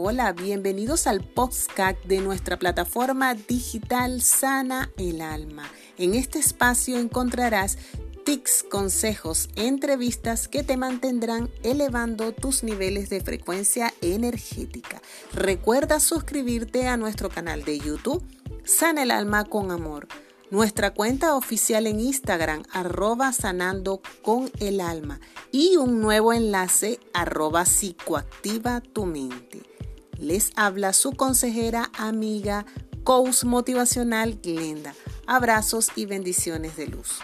Hola, bienvenidos al podcast de nuestra plataforma digital Sana el Alma. En este espacio encontrarás tips, consejos, entrevistas que te mantendrán elevando tus niveles de frecuencia energética. Recuerda suscribirte a nuestro canal de YouTube Sana el Alma con Amor nuestra cuenta oficial en Instagram, arroba sanando con el alma, y un nuevo enlace, arroba psicoactiva tu mente. Les habla su consejera, amiga, coach motivacional Glenda. Abrazos y bendiciones de luz.